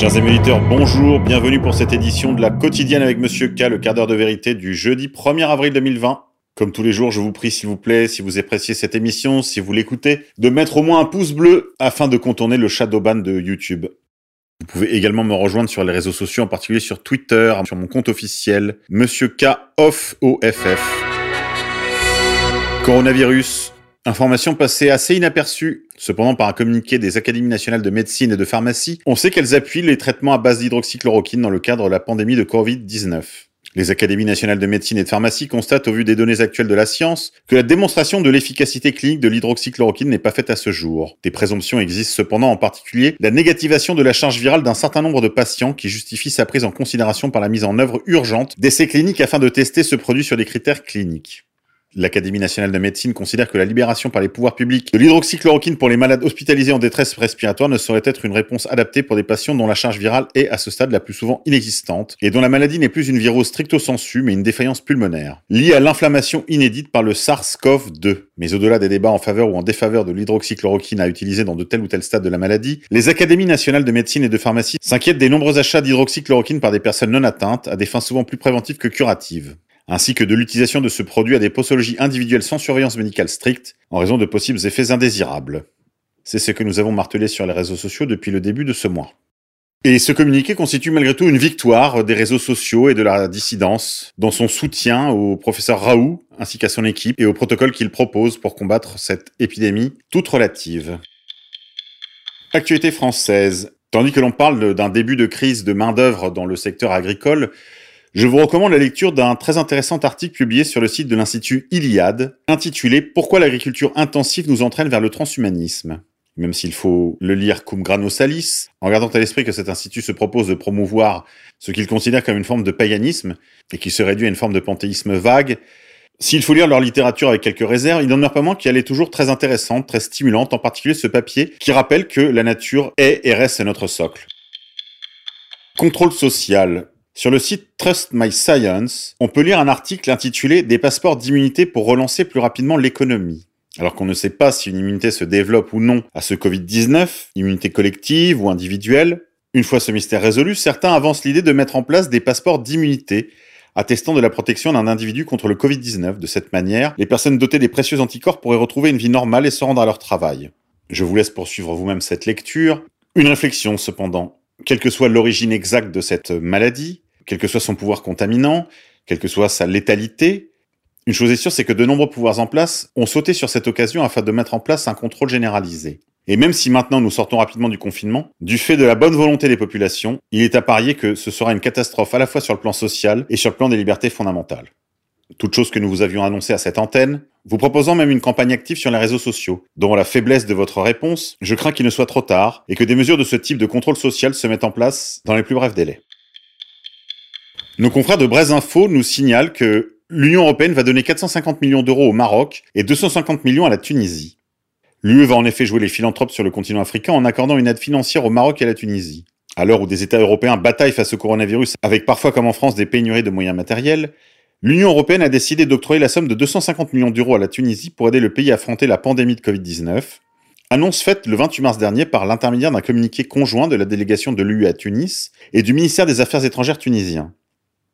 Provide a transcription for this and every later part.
Chers amis auditeurs, bonjour, bienvenue pour cette édition de la quotidienne avec Monsieur K, le quart d'heure de vérité du jeudi 1er avril 2020. Comme tous les jours, je vous prie s'il vous plaît, si vous appréciez cette émission, si vous l'écoutez, de mettre au moins un pouce bleu afin de contourner le shadow ban de YouTube. Vous pouvez également me rejoindre sur les réseaux sociaux, en particulier sur Twitter, sur mon compte officiel, Monsieur K off OFF. Coronavirus, Information passée assez inaperçue. Cependant, par un communiqué des Académies nationales de médecine et de pharmacie, on sait qu'elles appuient les traitements à base d'hydroxychloroquine dans le cadre de la pandémie de Covid-19. Les Académies nationales de médecine et de pharmacie constatent, au vu des données actuelles de la science, que la démonstration de l'efficacité clinique de l'hydroxychloroquine n'est pas faite à ce jour. Des présomptions existent cependant, en particulier la négativation de la charge virale d'un certain nombre de patients qui justifient sa prise en considération par la mise en œuvre urgente d'essais cliniques afin de tester ce produit sur des critères cliniques. L'Académie nationale de médecine considère que la libération par les pouvoirs publics de l'hydroxychloroquine pour les malades hospitalisés en détresse respiratoire ne saurait être une réponse adaptée pour des patients dont la charge virale est à ce stade la plus souvent inexistante et dont la maladie n'est plus une virose stricto sensu mais une défaillance pulmonaire liée à l'inflammation inédite par le SARS-CoV-2. Mais au-delà des débats en faveur ou en défaveur de l'hydroxychloroquine à utiliser dans de tel ou tel stade de la maladie, les académies nationales de médecine et de pharmacie s'inquiètent des nombreux achats d'hydroxychloroquine par des personnes non atteintes à des fins souvent plus préventives que curatives ainsi que de l'utilisation de ce produit à des posologies individuelles sans surveillance médicale stricte, en raison de possibles effets indésirables. C'est ce que nous avons martelé sur les réseaux sociaux depuis le début de ce mois. Et ce communiqué constitue malgré tout une victoire des réseaux sociaux et de la dissidence dans son soutien au professeur Raoult ainsi qu'à son équipe et au protocole qu'il propose pour combattre cette épidémie toute relative. Actualité française. Tandis que l'on parle d'un début de crise de main-d'œuvre dans le secteur agricole, je vous recommande la lecture d'un très intéressant article publié sur le site de l'Institut Iliade, intitulé Pourquoi l'agriculture intensive nous entraîne vers le transhumanisme? Même s'il faut le lire cum grano salis, en gardant à l'esprit que cet institut se propose de promouvoir ce qu'il considère comme une forme de paganisme, et qui se réduit à une forme de panthéisme vague, s'il faut lire leur littérature avec quelques réserves, il n'en demeure pas moins qu'elle est toujours très intéressante, très stimulante, en particulier ce papier qui rappelle que la nature est et reste notre socle. Contrôle social. Sur le site Trust My Science, on peut lire un article intitulé Des passeports d'immunité pour relancer plus rapidement l'économie. Alors qu'on ne sait pas si une immunité se développe ou non à ce Covid-19, immunité collective ou individuelle, une fois ce mystère résolu, certains avancent l'idée de mettre en place des passeports d'immunité attestant de la protection d'un individu contre le Covid-19. De cette manière, les personnes dotées des précieux anticorps pourraient retrouver une vie normale et se rendre à leur travail. Je vous laisse poursuivre vous-même cette lecture. Une réflexion cependant quelle que soit l'origine exacte de cette maladie, quel que soit son pouvoir contaminant, quelle que soit sa létalité, une chose est sûre, c'est que de nombreux pouvoirs en place ont sauté sur cette occasion afin de mettre en place un contrôle généralisé. Et même si maintenant nous sortons rapidement du confinement, du fait de la bonne volonté des populations, il est à parier que ce sera une catastrophe à la fois sur le plan social et sur le plan des libertés fondamentales. Toute chose que nous vous avions annoncée à cette antenne, vous proposant même une campagne active sur les réseaux sociaux, dont la faiblesse de votre réponse, je crains qu'il ne soit trop tard et que des mesures de ce type de contrôle social se mettent en place dans les plus brefs délais. Nos confrères de Braise Info nous signalent que l'Union européenne va donner 450 millions d'euros au Maroc et 250 millions à la Tunisie. L'UE va en effet jouer les philanthropes sur le continent africain en accordant une aide financière au Maroc et à la Tunisie. À l'heure où des États européens bataillent face au coronavirus avec parfois comme en France des pénuries de moyens matériels, L'Union européenne a décidé d'octroyer la somme de 250 millions d'euros à la Tunisie pour aider le pays à affronter la pandémie de Covid-19. Annonce faite le 28 mars dernier par l'intermédiaire d'un communiqué conjoint de la délégation de l'UE à Tunis et du ministère des Affaires étrangères tunisien.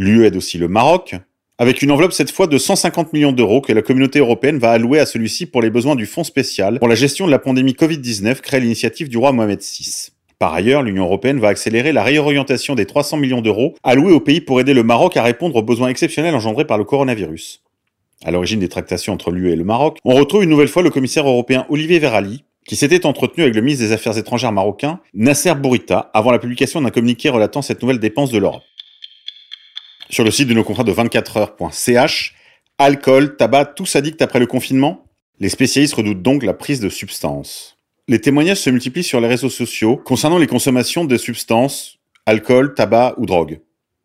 L'UE aide aussi le Maroc, avec une enveloppe cette fois de 150 millions d'euros que la communauté européenne va allouer à celui-ci pour les besoins du Fonds spécial pour la gestion de la pandémie Covid-19 créée à l'initiative du roi Mohamed VI. Par ailleurs, l'Union européenne va accélérer la réorientation des 300 millions d'euros alloués au pays pour aider le Maroc à répondre aux besoins exceptionnels engendrés par le coronavirus. À l'origine des tractations entre l'UE et le Maroc, on retrouve une nouvelle fois le commissaire européen Olivier Verali, qui s'était entretenu avec le ministre des Affaires étrangères marocain, Nasser Bourita, avant la publication d'un communiqué relatant cette nouvelle dépense de l'Europe. Sur le site de nos contrats de 24heures.ch, alcool, tabac, tout s'addicte après le confinement Les spécialistes redoutent donc la prise de substances. Les témoignages se multiplient sur les réseaux sociaux concernant les consommations de substances, alcool, tabac ou drogue.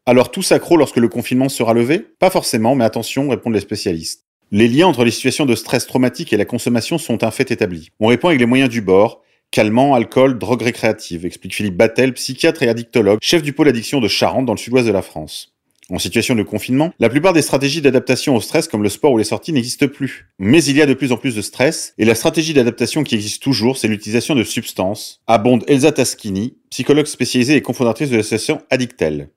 Alors tout s'accro lorsque le confinement sera levé? Pas forcément, mais attention, répondent les spécialistes. Les liens entre les situations de stress traumatique et la consommation sont un fait établi. On répond avec les moyens du bord, calmant, alcool, drogue récréative, explique Philippe Battel, psychiatre et addictologue, chef du pôle addiction de Charente dans le sud-ouest de la France. En situation de confinement, la plupart des stratégies d'adaptation au stress comme le sport ou les sorties n'existent plus. Mais il y a de plus en plus de stress, et la stratégie d'adaptation qui existe toujours, c'est l'utilisation de substances, abonde Elsa Taschini, psychologue spécialisée et cofondatrice de l'association Addictel.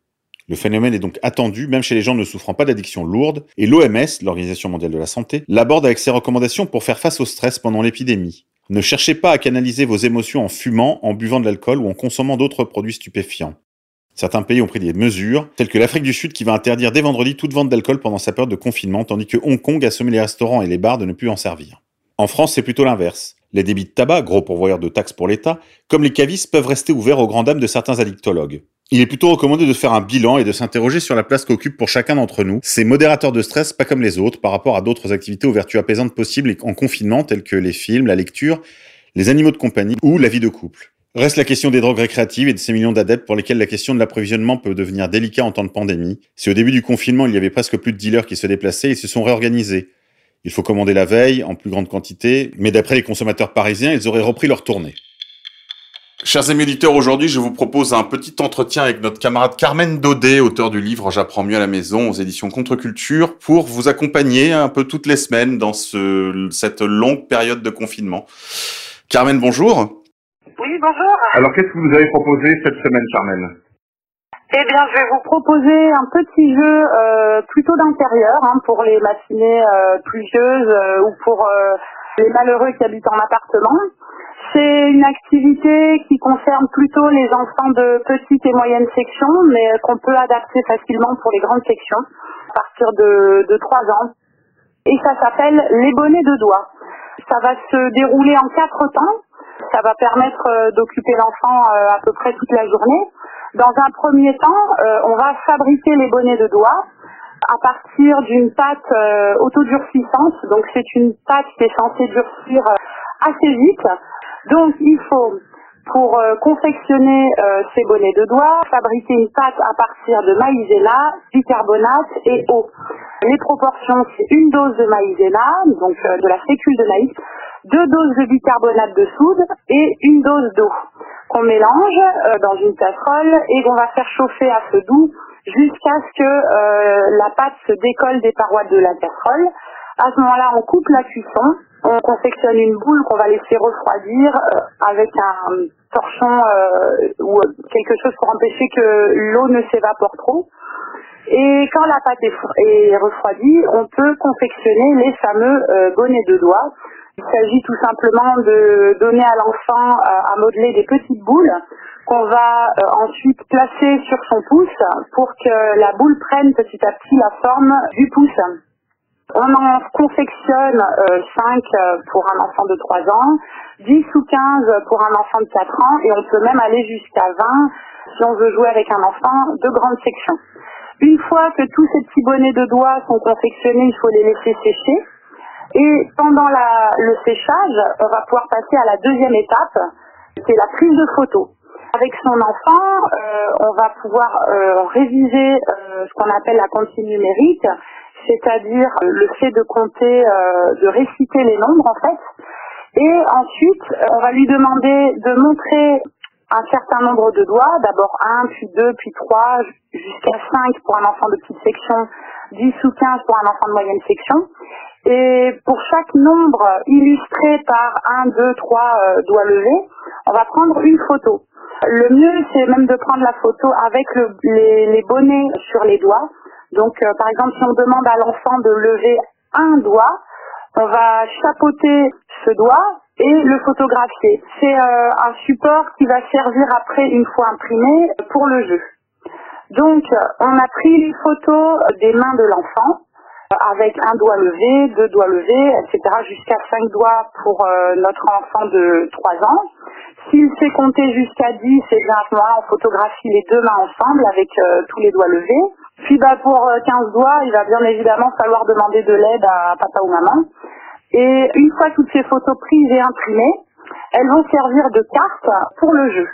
Le phénomène est donc attendu même chez les gens ne souffrant pas d'addictions lourdes, et l'OMS, l'Organisation mondiale de la santé, l'aborde avec ses recommandations pour faire face au stress pendant l'épidémie. Ne cherchez pas à canaliser vos émotions en fumant, en buvant de l'alcool ou en consommant d'autres produits stupéfiants. Certains pays ont pris des mesures, telles que l'Afrique du Sud qui va interdire dès vendredi toute vente d'alcool pendant sa période de confinement, tandis que Hong Kong a sommé les restaurants et les bars de ne plus en servir. En France, c'est plutôt l'inverse. Les débits de tabac, gros pourvoyeurs de taxes pour l'État, comme les cavistes peuvent rester ouverts aux grandes dames de certains addictologues. Il est plutôt recommandé de faire un bilan et de s'interroger sur la place qu'occupe pour chacun d'entre nous ces modérateurs de stress pas comme les autres par rapport à d'autres activités aux apaisantes possibles en confinement telles que les films, la lecture, les animaux de compagnie ou la vie de couple. Reste la question des drogues récréatives et de ces millions d'adeptes pour lesquels la question de l'approvisionnement peut devenir délicat en temps de pandémie. Si au début du confinement il y avait presque plus de dealers qui se déplaçaient, ils se sont réorganisés. Il faut commander la veille, en plus grande quantité, mais d'après les consommateurs parisiens, ils auraient repris leur tournée. Chers amis auditeurs, aujourd'hui je vous propose un petit entretien avec notre camarade Carmen Daudet, auteur du livre J'apprends mieux à la maison aux éditions Contre-Culture, pour vous accompagner un peu toutes les semaines dans ce, cette longue période de confinement. Carmen, bonjour. Oui, bonjour. Alors, qu'est-ce que vous avez proposé cette semaine, Carmen Eh bien, je vais vous proposer un petit jeu euh, plutôt d'intérieur hein, pour les matinées euh, pluvieuses euh, ou pour les malheureux qui habitent en appartement. C'est une activité qui concerne plutôt les enfants de petite et moyenne section, mais qu'on peut adapter facilement pour les grandes sections à partir de, de 3 ans. Et ça s'appelle les bonnets de doigts. Ça va se dérouler en quatre temps. Ça va permettre euh, d'occuper l'enfant euh, à peu près toute la journée. Dans un premier temps, euh, on va fabriquer les bonnets de doigts à partir d'une pâte autodurcissante. Donc c'est une pâte qui est censée durcir assez vite. Donc il faut pour confectionner ces bonnets de doigts, fabriquer une pâte à partir de maïzena, bicarbonate et eau. Les proportions, c'est une dose de maïzena, donc de la fécule de maïs, deux doses de bicarbonate de soude et une dose d'eau qu'on mélange euh, dans une casserole et qu'on va faire chauffer à feu doux jusqu'à ce que euh, la pâte se décolle des parois de la casserole. À ce moment-là, on coupe la cuisson, on confectionne une boule qu'on va laisser refroidir euh, avec un torchon ou quelque chose pour empêcher que l'eau ne s'évapore trop. Et quand la pâte est, refroidie, on peut confectionner les fameux bonnets de doigts il s'agit tout simplement de donner à l'enfant euh, à modeler des petites boules qu'on va euh, ensuite placer sur son pouce pour que la boule prenne petit à petit la forme du pouce. On en confectionne 5 euh, pour un enfant de 3 ans, 10 ou 15 pour un enfant de 4 ans et on peut même aller jusqu'à 20 si on veut jouer avec un enfant de grande section. Une fois que tous ces petits bonnets de doigts sont confectionnés, il faut les laisser sécher. Et pendant le séchage, on va pouvoir passer à la deuxième étape, qui est la prise de photo. Avec son enfant, euh, on va pouvoir euh, réviser euh, ce qu'on appelle la comptine numérique, c'est-à-dire le fait de compter, de réciter les nombres en fait. Et ensuite, on va lui demander de montrer un certain nombre de doigts, d'abord un, puis deux, puis trois, jusqu'à cinq pour un enfant de petite section, 10 ou 15 pour un enfant de moyenne section. Et pour chaque nombre illustré par 1, 2, 3 doigts levés, on va prendre une photo. Le mieux, c'est même de prendre la photo avec les, bonnets sur les doigts. Donc, euh, par exemple, si on demande à l'enfant de lever un doigt, on va chapeauter ce doigt et le photographier. C'est euh, un support qui va servir après, une fois imprimé, pour le jeu. Donc, on a pris les photos des mains de l'enfant avec un doigt levé, deux doigts levés, etc., jusqu'à cinq doigts pour euh, notre enfant de 3 ans. S'il sait compter jusqu'à 10, et bien à ce moment-là, on photographie les deux mains ensemble avec euh, tous les doigts levés. Puis bah, pour 15 euh, doigts, il va bien évidemment falloir demander de l'aide à papa ou maman. Et une fois toutes ces photos prises et imprimées, elles vont servir de carte pour le jeu.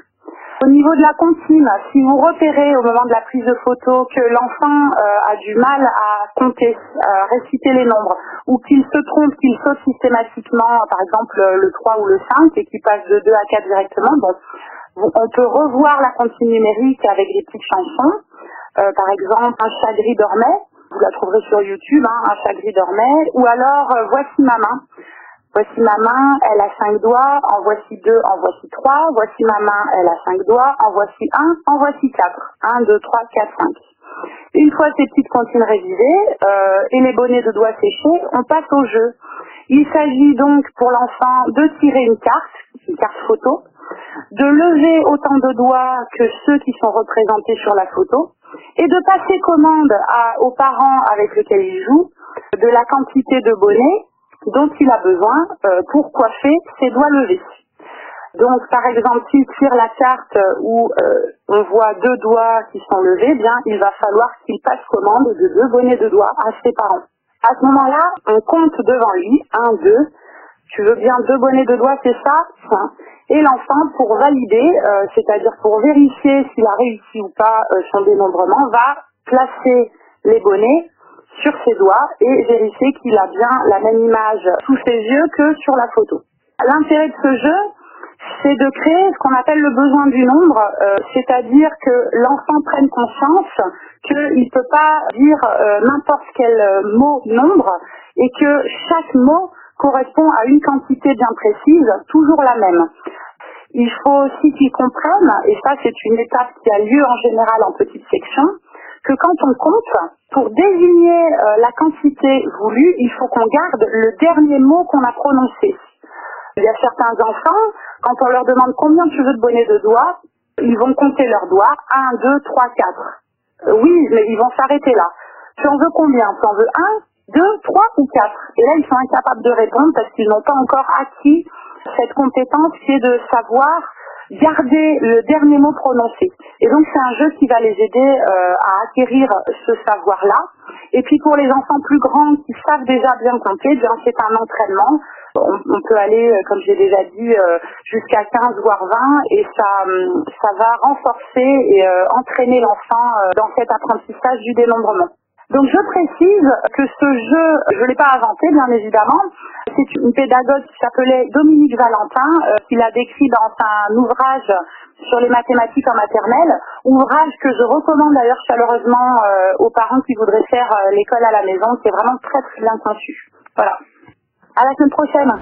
Au niveau de la comptine, si vous repérez au moment de la prise de photo que l'enfant euh, a du mal à compter, à réciter les nombres, ou qu'il se trompe, qu'il saute systématiquement, par exemple le 3 ou le 5, et qu'il passe de 2 à 4 directement, bon, on peut revoir la comptine numérique avec des petites chansons. par exemple, un chat gris dormait. Vous la trouverez sur YouTube, hein, un chat gris dormait. Ou alors, voici ma main. Voici ma main, elle a cinq doigts, en voici deux, en voici trois. Voici ma main, elle a cinq doigts, en voici un, en voici quatre. Un, deux, trois, quatre, cinq. Une fois ces petites comptines révisées euh, et les bonnets de doigts séchés, on passe au jeu. Il s'agit donc pour l'enfant de tirer une carte, une carte photo, de lever autant de doigts que ceux qui sont représentés sur la photo et de passer commande aux parents avec lesquels il joue de la quantité de bonnets dont il a besoin euh, pour coiffer ses doigts levés. Donc, par exemple, s'il tire la carte où euh, on voit deux doigts qui sont levés, bien, il va falloir qu'il passe commande de deux bonnets de doigts à ses parents. À ce moment-là, on compte devant lui, un, deux. Tu veux bien deux bonnets de doigts, c'est ça Et l'enfant, pour valider, euh, c'est-à-dire pour vérifier s'il a réussi ou pas euh, son dénombrement, va placer les bonnets sur ses doigts et vérifier qu'il a bien la même image sous ses yeux que sur la photo. L'intérêt de ce jeu, c'est de créer ce qu'on appelle le besoin du nombre, euh, c'est-à-dire que l'enfant prenne conscience qu'il ne peut pas dire n'importe quel mot nombre et que chaque mot correspond à une quantité bien précise, toujours la même. Il faut aussi qu'ils comprennent, et ça c'est une étape qui a lieu en général en petite section, que quand on compte, pour désigner la quantité voulue, il faut qu'on garde le dernier mot qu'on a prononcé. Il y a certains enfants, quand on leur demande combien tu veux de bonnets de doigts, ils vont compter leurs doigts. 1, 2, 3, 4. oui, mais ils vont s'arrêter là. Tu en veux combien? Tu en veux 1, 2, 3 ou 4 Et là, ils sont incapables de répondre parce qu'ils n'ont pas encore acquis cette compétence qui est de savoir garder le dernier mot prononcé. Et donc c'est un jeu qui va les aider euh, à acquérir ce savoir-là. Et puis pour les enfants plus grands qui savent déjà bien compter, bien c'est un entraînement. On, peut aller, euh, comme j'ai déjà dit, euh, jusqu'à 15 voire 20 et ça, hum, ça va renforcer et entraîner l'enfant dans cet apprentissage du dénombrement. Donc je précise que ce jeu, je ne l'ai pas inventé bien évidemment, c'est une pédagogue qui s'appelait Dominique Valentin, euh, qui l'a décrit dans un ouvrage sur les mathématiques en maternelle, ouvrage que je recommande d'ailleurs chaleureusement euh, aux parents qui voudraient faire euh, l'école à la maison, c'est vraiment très très bien conçu. Voilà. À la semaine prochaine.